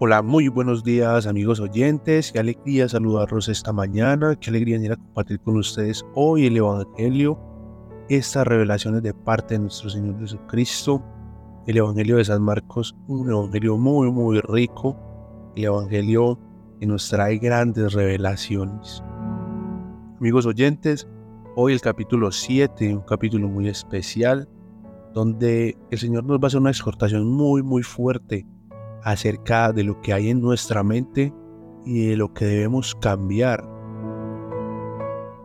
Hola, muy buenos días amigos oyentes, qué alegría saludarlos esta mañana, qué alegría venir a compartir con ustedes hoy el Evangelio, estas revelaciones de parte de nuestro Señor Jesucristo, el Evangelio de San Marcos, un Evangelio muy, muy rico, el Evangelio que nos trae grandes revelaciones. Amigos oyentes, hoy el capítulo 7, un capítulo muy especial, donde el Señor nos va a hacer una exhortación muy, muy fuerte acerca de lo que hay en nuestra mente y de lo que debemos cambiar.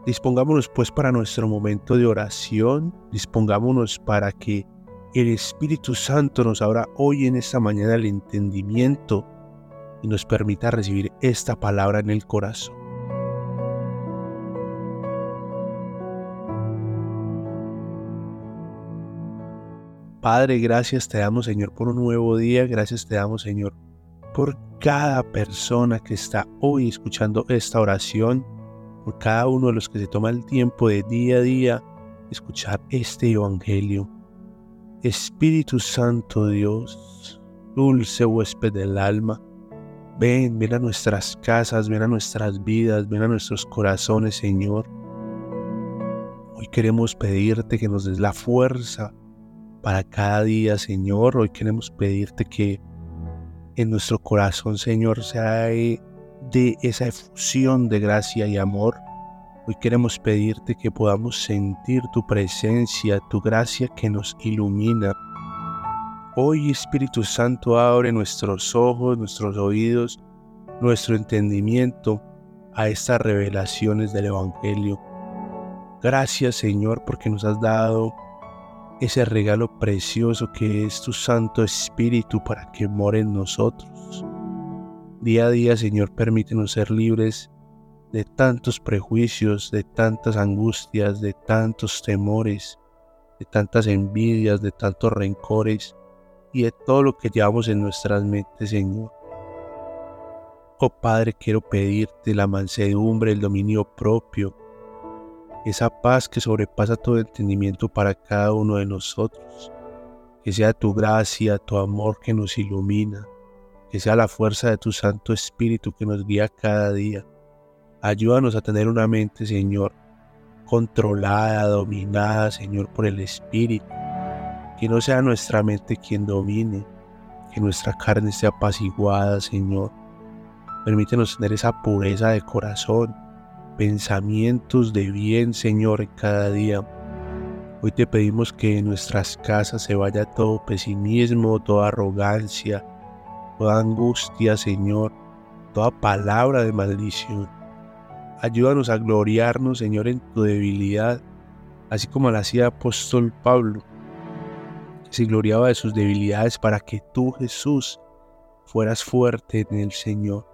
Dispongámonos pues para nuestro momento de oración, dispongámonos para que el Espíritu Santo nos abra hoy en esta mañana el entendimiento y nos permita recibir esta palabra en el corazón. Padre, gracias te damos, Señor, por un nuevo día. Gracias te damos, Señor, por cada persona que está hoy escuchando esta oración, por cada uno de los que se toma el tiempo de día a día escuchar este Evangelio. Espíritu Santo Dios, dulce huésped del alma, ven, ven a nuestras casas, ven a nuestras vidas, ven a nuestros corazones, Señor. Hoy queremos pedirte que nos des la fuerza para cada día, Señor. Hoy queremos pedirte que en nuestro corazón, Señor, sea de esa efusión de gracia y amor. Hoy queremos pedirte que podamos sentir tu presencia, tu gracia que nos ilumina. Hoy, Espíritu Santo, abre nuestros ojos, nuestros oídos, nuestro entendimiento a estas revelaciones del Evangelio. Gracias, Señor, porque nos has dado ese regalo precioso que es tu Santo Espíritu para que more en nosotros. Día a día, Señor, permítenos ser libres de tantos prejuicios, de tantas angustias, de tantos temores, de tantas envidias, de tantos rencores y de todo lo que llevamos en nuestras mentes, Señor. Oh Padre, quiero pedirte la mansedumbre, el dominio propio, esa paz que sobrepasa todo entendimiento para cada uno de nosotros. Que sea tu gracia, tu amor que nos ilumina, que sea la fuerza de tu Santo Espíritu que nos guía cada día. Ayúdanos a tener una mente, Señor, controlada, dominada, Señor, por el Espíritu. Que no sea nuestra mente quien domine, que nuestra carne esté apaciguada, Señor. Permítenos tener esa pureza de corazón, pensamientos de bien, Señor, cada día. Hoy te pedimos que en nuestras casas se vaya todo pesimismo, toda arrogancia, toda angustia, Señor, toda palabra de maldición. Ayúdanos a gloriarnos, Señor, en tu debilidad, así como lo hacía apóstol Pablo, que se gloriaba de sus debilidades para que tú, Jesús, fueras fuerte en el Señor.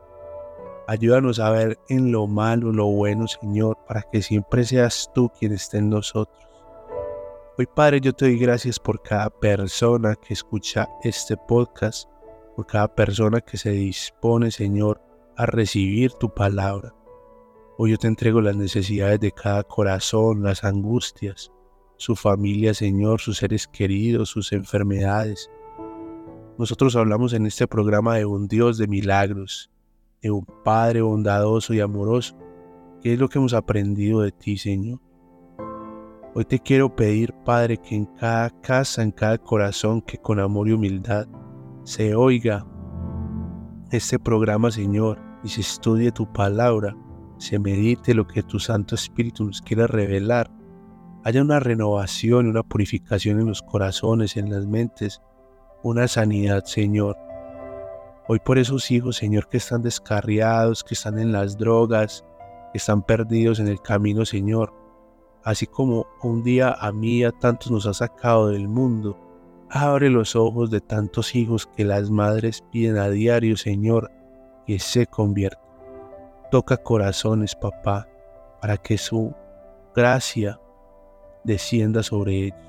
Ayúdanos a ver en lo malo lo bueno, Señor, para que siempre seas tú quien esté en nosotros. Hoy, Padre, yo te doy gracias por cada persona que escucha este podcast, por cada persona que se dispone, Señor, a recibir tu palabra. Hoy yo te entrego las necesidades de cada corazón, las angustias, su familia, Señor, sus seres queridos, sus enfermedades. Nosotros hablamos en este programa de un Dios de milagros, de un Padre bondadoso y amoroso. ¿Qué es lo que hemos aprendido de ti, Señor? Hoy te quiero pedir, Padre, que en cada casa, en cada corazón, que con amor y humildad se oiga este programa, Señor, y se estudie tu palabra, se medite lo que tu Santo Espíritu nos quiere revelar. Haya una renovación, una purificación en los corazones, en las mentes, una sanidad, Señor Hoy por esos hijos, Señor, que están descarriados, que están en las drogas, que están perdidos en el camino, Señor. Así como un día a mí a tantos nos ha sacado del mundo. Abre los ojos de tantos hijos que las madres piden a diario, Señor, que se conviertan. Toca corazones, papá, para que su gracia descienda sobre ellos.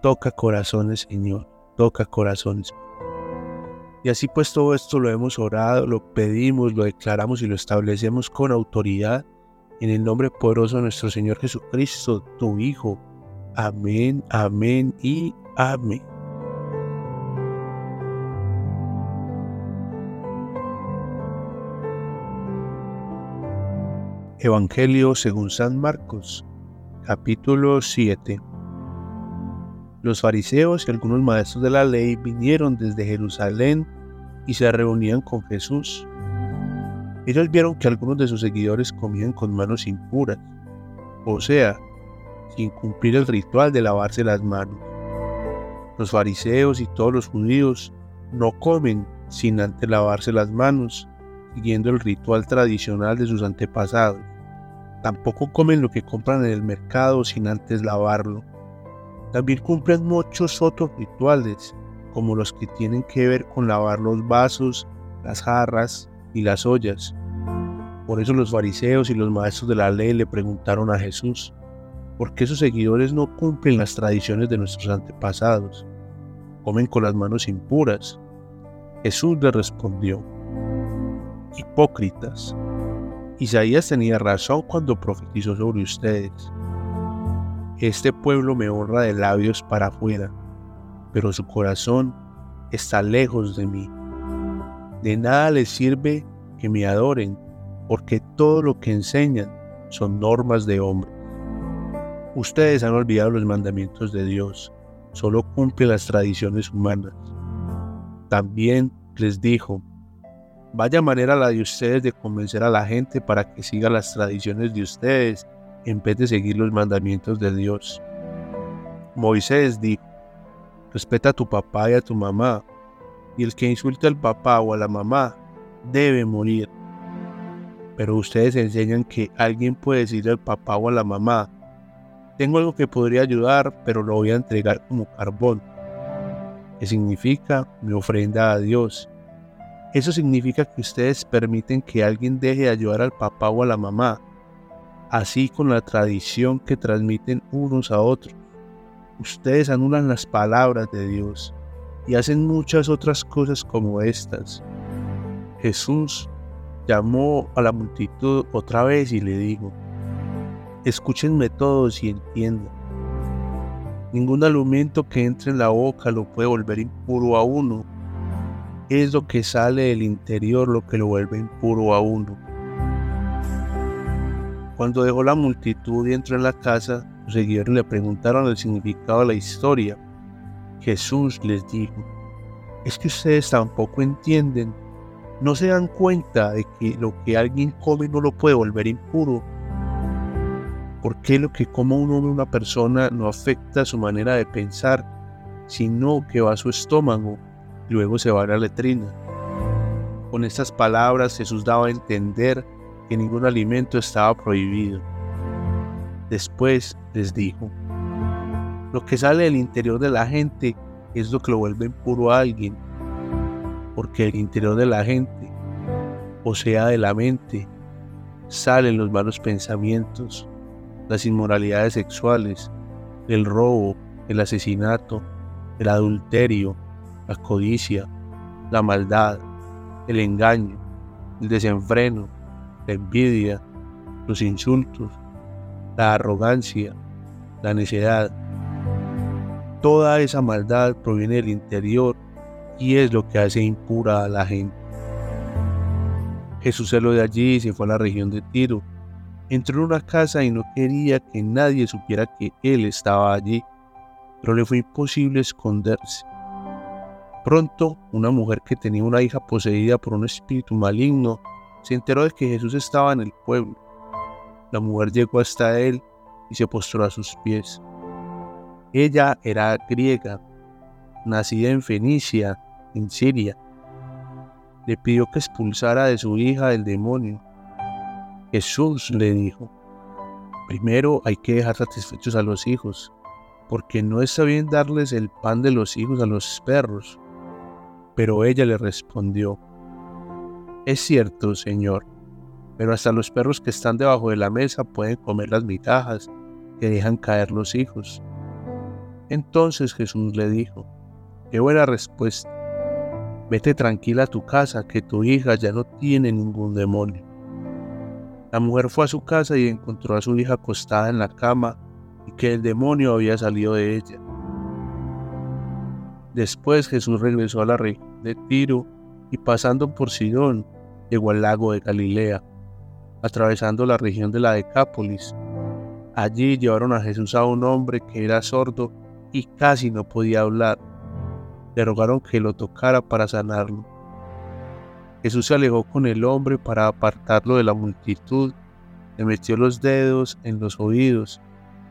Toca corazones, Señor. Toca corazones. Y así pues todo esto lo hemos orado, lo pedimos, lo declaramos y lo establecemos con autoridad en el nombre poderoso de nuestro Señor Jesucristo, tu Hijo. Amén, amén y amén. Evangelio según San Marcos, capítulo 7. Los fariseos y algunos maestros de la ley vinieron desde Jerusalén y se reunían con Jesús. Ellos vieron que algunos de sus seguidores comían con manos impuras, o sea, sin cumplir el ritual de lavarse las manos. Los fariseos y todos los judíos no comen sin antes lavarse las manos, siguiendo el ritual tradicional de sus antepasados. Tampoco comen lo que compran en el mercado sin antes lavarlo. También cumplen muchos otros rituales, como los que tienen que ver con lavar los vasos, las jarras y las ollas. Por eso los fariseos y los maestros de la ley le preguntaron a Jesús, ¿por qué sus seguidores no cumplen las tradiciones de nuestros antepasados? Comen con las manos impuras. Jesús le respondió, Hipócritas, Isaías tenía razón cuando profetizó sobre ustedes. Este pueblo me honra de labios para afuera, pero su corazón está lejos de mí. De nada les sirve que me adoren, porque todo lo que enseñan son normas de hombre. Ustedes han olvidado los mandamientos de Dios, solo cumplen las tradiciones humanas. También les dijo, vaya manera la de ustedes de convencer a la gente para que siga las tradiciones de ustedes en vez de seguir los mandamientos de Dios. Moisés dijo, respeta a tu papá y a tu mamá, y el que insulte al papá o a la mamá debe morir. Pero ustedes enseñan que alguien puede decirle al papá o a la mamá, tengo algo que podría ayudar, pero lo voy a entregar como carbón, que significa mi ofrenda a Dios. Eso significa que ustedes permiten que alguien deje de ayudar al papá o a la mamá, así con la tradición que transmiten unos a otros. Ustedes anulan las palabras de Dios y hacen muchas otras cosas como estas. Jesús llamó a la multitud otra vez y le dijo, Escúchenme todos y entiendan. Ningún alimento que entre en la boca lo puede volver impuro a uno. Es lo que sale del interior lo que lo vuelve impuro a uno. Cuando dejó la multitud y entró en la casa, los seguidores le preguntaron el significado de la historia. Jesús les dijo, es que ustedes tampoco entienden, no se dan cuenta de que lo que alguien come no lo puede volver impuro ¿Por qué lo que coma un hombre una persona no afecta su manera de pensar, sino que va a su estómago y luego se va a la letrina? Con estas palabras Jesús daba a entender que ningún alimento estaba prohibido. Después les dijo, lo que sale del interior de la gente es lo que lo vuelve impuro a alguien, porque del interior de la gente, o sea, de la mente, salen los malos pensamientos, las inmoralidades sexuales, el robo, el asesinato, el adulterio, la codicia, la maldad, el engaño, el desenfreno, la envidia, los insultos, la arrogancia, la necedad. Toda esa maldad proviene del interior y es lo que hace impura a la gente. Jesús salió de allí y se fue a la región de Tiro Entró en una casa y no quería que nadie supiera que él estaba allí, pero le fue imposible esconderse. Pronto, una mujer que tenía una hija poseída por un espíritu maligno se enteró de que Jesús estaba en el pueblo. La mujer llegó hasta él y se postró a sus pies. Ella era griega, nacida en Fenicia, en Siria. Le pidió que expulsara de su hija el demonio Jesús le dijo, primero hay que dejar satisfechos a los hijos, porque no está bien darles el pan de los hijos a los perros. Pero ella le respondió, es cierto, Señor, pero hasta los perros que están debajo de la mesa pueden comer las migajas que dejan caer los hijos. Entonces Jesús le dijo, qué buena respuesta, vete tranquila a tu casa, que tu hija ya no tiene ningún demonio. La mujer fue a su casa y encontró a su hija acostada en la cama y que el demonio había salido de ella. Después Jesús regresó a la región de Tiro y pasando por Sidón llegó al lago de Galilea. atravesando la región de la Decápolis. Allí llevaron a Jesús a un hombre que era sordo y casi no podía hablar. Le rogaron que lo tocara para sanarlo. Jesús se alejó con el hombre para apartarlo de la multitud, le metió los dedos en los oídos,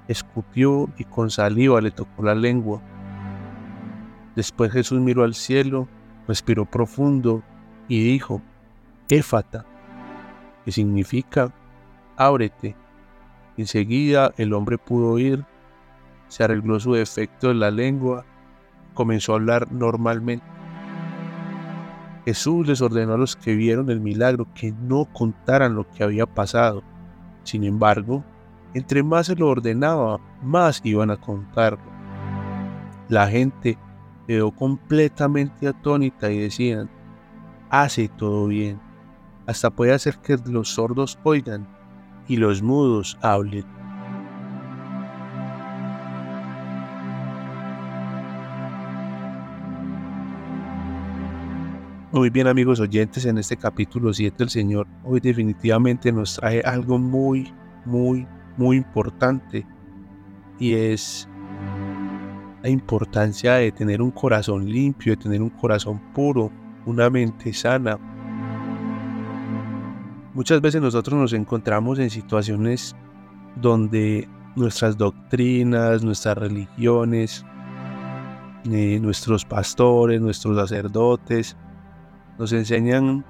escupió y con saliva le tocó la lengua. Después Jesús miró al cielo, respiró profundo y dijo, Éfata, que significa ábrete. Enseguida el hombre pudo oír, se arregló su defecto en la lengua, comenzó a hablar normalmente. Jesús les ordenó a los que vieron el milagro que no contaran lo que había pasado. Sin embargo, entre más se lo ordenaba, más iban a contarlo. La gente quedó completamente atónita y decían, hace todo bien, hasta puede hacer que los sordos oigan y los mudos hablen. Muy bien amigos oyentes, en este capítulo 7 el Señor hoy definitivamente nos trae algo muy, muy, muy importante y es la importancia de tener un corazón limpio, de tener un corazón puro, una mente sana. Muchas veces nosotros nos encontramos en situaciones donde nuestras doctrinas, nuestras religiones, eh, nuestros pastores, nuestros sacerdotes, nos enseñan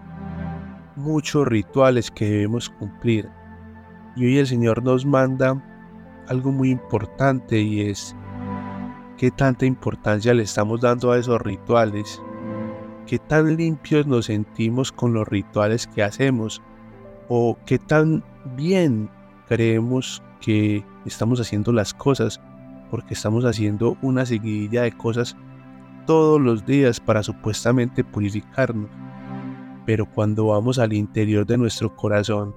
muchos rituales que debemos cumplir. Y hoy el Señor nos manda algo muy importante y es qué tanta importancia le estamos dando a esos rituales, qué tan limpios nos sentimos con los rituales que hacemos o qué tan bien creemos que estamos haciendo las cosas porque estamos haciendo una seguidilla de cosas todos los días para supuestamente purificarnos. Pero cuando vamos al interior de nuestro corazón,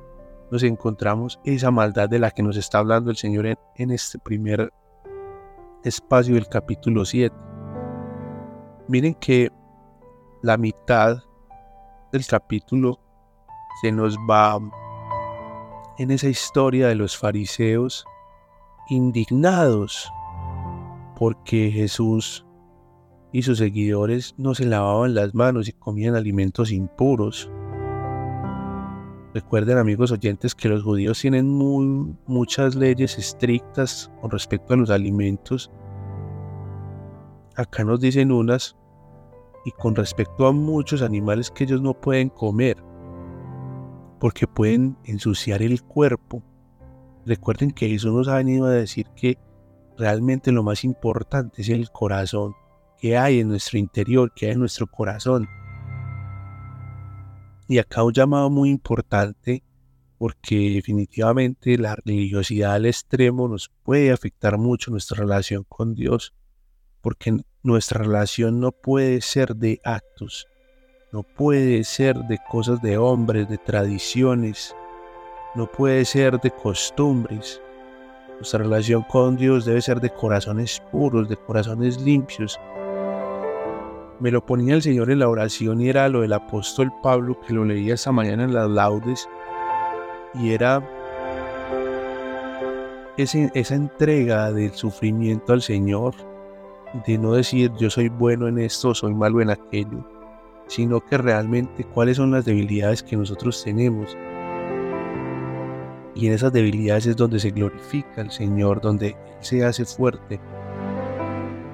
nos encontramos esa maldad de la que nos está hablando el Señor en, este primer espacio del capítulo 7. Miren que la mitad del capítulo se nos va en esa historia de los fariseos indignados porque Jesús y sus seguidores no se lavaban las manos y comían alimentos impuros. Recuerden amigos oyentes que los judíos tienen muchas leyes estrictas con respecto a los alimentos. Acá nos dicen unas y con respecto a muchos animales que ellos no pueden comer porque pueden ensuciar el cuerpo. Recuerden que eso nos ha venido a decir que realmente lo más importante es el corazón que hay en nuestro interior, que hay en nuestro corazón. Y acá un llamado muy importante porque definitivamente la religiosidad al extremo nos puede afectar mucho nuestra relación con Dios, porque nuestra relación no puede ser de actos, no puede ser de cosas de hombres, de tradiciones, no puede ser de costumbres. Nuestra relación con Dios debe ser de corazones puros, de corazones limpios, me lo ponía el Señor en la oración y era lo del apóstol Pablo que lo leía esta mañana en las laudes y era esa entrega del sufrimiento al Señor, de no decir yo soy bueno en esto, soy malo en aquello, sino que realmente cuáles son las debilidades que nosotros tenemos. Y en esas debilidades es donde se glorifica el Señor, donde se hace fuerte.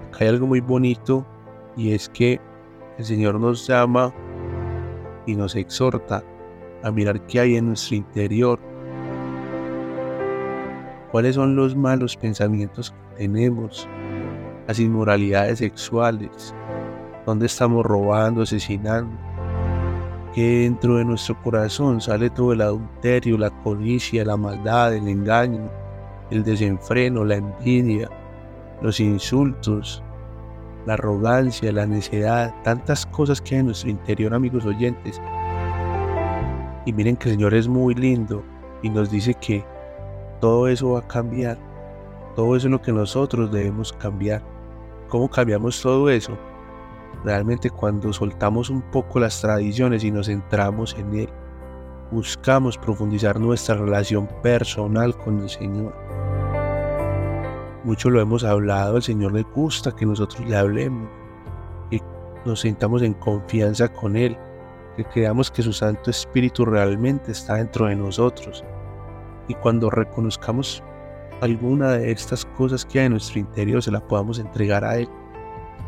Acá hay algo muy bonito y es que el Señor nos llama y nos exhorta a mirar qué hay en nuestro interior, cuáles son los malos pensamientos que tenemos, las inmoralidades sexuales, dónde estamos robando, asesinando, que dentro de nuestro corazón sale todo el adulterio, la codicia, la maldad, el engaño, el desenfreno, la envidia, los insultos, la arrogancia, la necedad, tantas cosas que hay en nuestro interior, amigos oyentes. Y miren que el Señor es muy lindo y nos dice que todo eso va a cambiar. Todo eso es lo que nosotros debemos cambiar. ¿Cómo cambiamos todo eso? Realmente cuando soltamos un poco las tradiciones y nos centramos en Él. buscamos profundizar nuestra relación personal con el Señor. Mucho lo hemos hablado, al Señor le gusta que nosotros le hablemos, que nos sintamos en confianza con Él, que creamos que su Santo Espíritu realmente está dentro de nosotros. Y cuando reconozcamos alguna de estas cosas que hay en nuestro interior, se la podamos entregar a Él.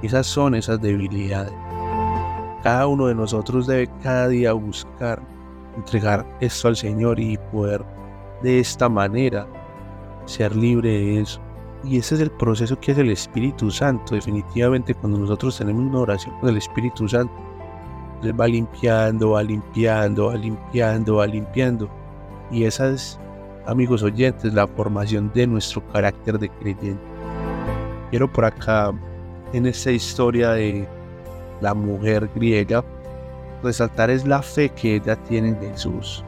Esas son esas debilidades. Cada uno de nosotros debe cada día buscar entregar esto al Señor y poder de esta manera ser libre de eso. Y ese es el proceso que es el Espíritu Santo. Definitivamente cuando nosotros tenemos una oración con el Espíritu Santo, Él va limpiando, va limpiando, va limpiando, va limpiando. Y esa es, amigos oyentes, la formación de nuestro carácter de creyente. Quiero por acá, en esta historia de la mujer griega, resaltar es la fe que ella tiene en Jesús.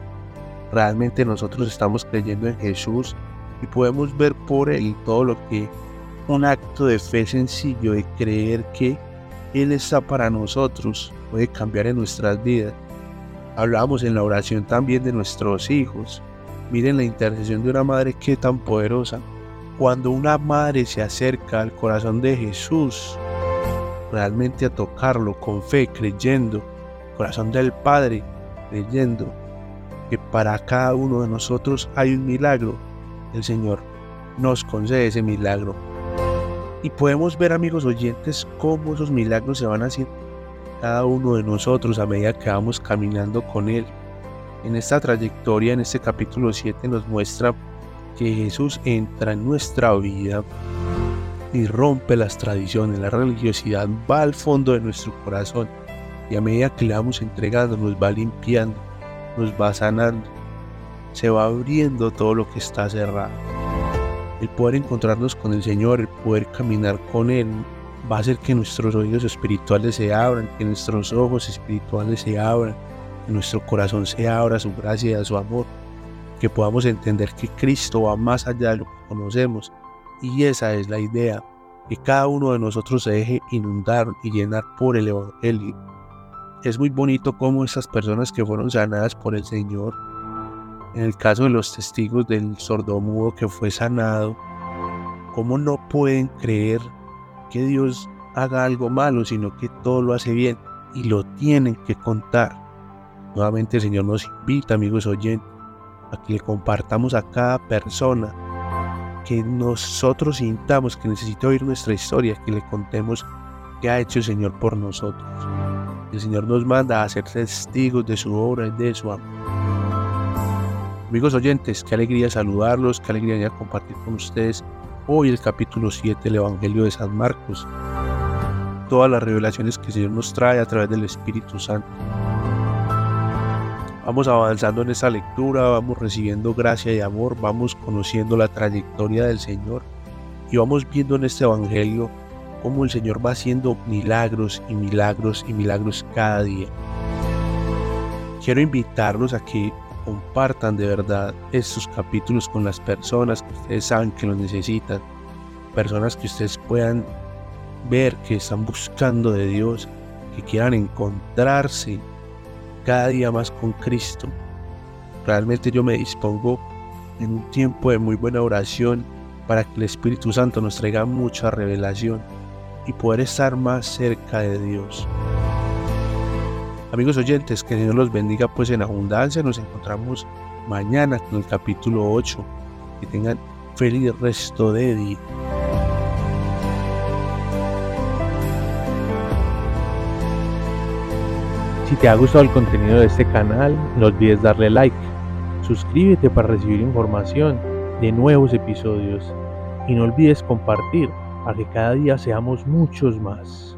Realmente nosotros estamos creyendo en Jesús y podemos ver por él todo lo que un acto de fe sencillo de creer que Él está para nosotros puede cambiar en nuestras vidas. Hablamos en la oración también de nuestros hijos. Miren la intercesión de una madre que tan poderosa. Cuando una madre se acerca al corazón de Jesús, realmente a tocarlo con fe, creyendo, corazón del Padre, creyendo que para cada uno de nosotros hay un milagro, el Señor nos concede ese milagro. Y podemos ver, amigos oyentes, cómo esos milagros se van haciendo cada uno de nosotros a medida que vamos caminando con Él. En esta trayectoria, en este capítulo 7, nos muestra que Jesús entra en nuestra vida y rompe las tradiciones, la religiosidad va al fondo de nuestro corazón y a medida que le vamos entregando nos va limpiando, nos va sanando, se va abriendo todo lo que está cerrado. El poder encontrarnos con el Señor, el poder caminar con Él, va a hacer que nuestros oídos espirituales se abran, que nuestros ojos espirituales se abran, que nuestro corazón se abra a su gracia y a su amor, que podamos entender que Cristo va más allá de lo que conocemos. Y esa es la idea, que cada uno de nosotros se deje inundar y llenar por el Evangelio. Es muy bonito cómo estas personas que fueron sanadas por el Señor, en el caso de los testigos del sordomudo que fue sanado, cómo no pueden creer que Dios haga algo malo, sino que todo lo hace bien y lo tienen que contar. Nuevamente el Señor nos invita, amigos oyentes, a que le compartamos a cada persona que nosotros sintamos que necesita oír nuestra historia, que le contemos qué ha hecho el Señor por nosotros. El Señor nos manda a ser testigos de su obra y de su amor. Amigos oyentes, qué alegría saludarlos, qué alegría compartir con ustedes hoy el capítulo 7 del Evangelio de San Marcos. Todas las revelaciones que el Señor nos trae a través del Espíritu Santo. Vamos avanzando en esta lectura, vamos recibiendo gracia y amor, vamos conociendo la trayectoria del Señor y vamos viendo en este Evangelio cómo el Señor va haciendo milagros y milagros y milagros cada día. Quiero invitarlos a que compartan de verdad estos capítulos con las personas que ustedes saben que lo necesitan, personas que ustedes puedan ver que están buscando de Dios, que quieran encontrarse cada día más con Cristo. Realmente yo me dispongo en un tiempo de muy buena oración para que el Espíritu Santo nos traiga mucha revelación y poder estar más cerca de Dios. Amigos oyentes, que Dios los bendiga pues en abundancia. Nos encontramos mañana con el capítulo 8. Que tengan feliz resto de día. Si te ha gustado el contenido de este canal, no olvides darle like. Suscríbete para recibir información de nuevos episodios y no olvides compartir para que cada día seamos muchos más.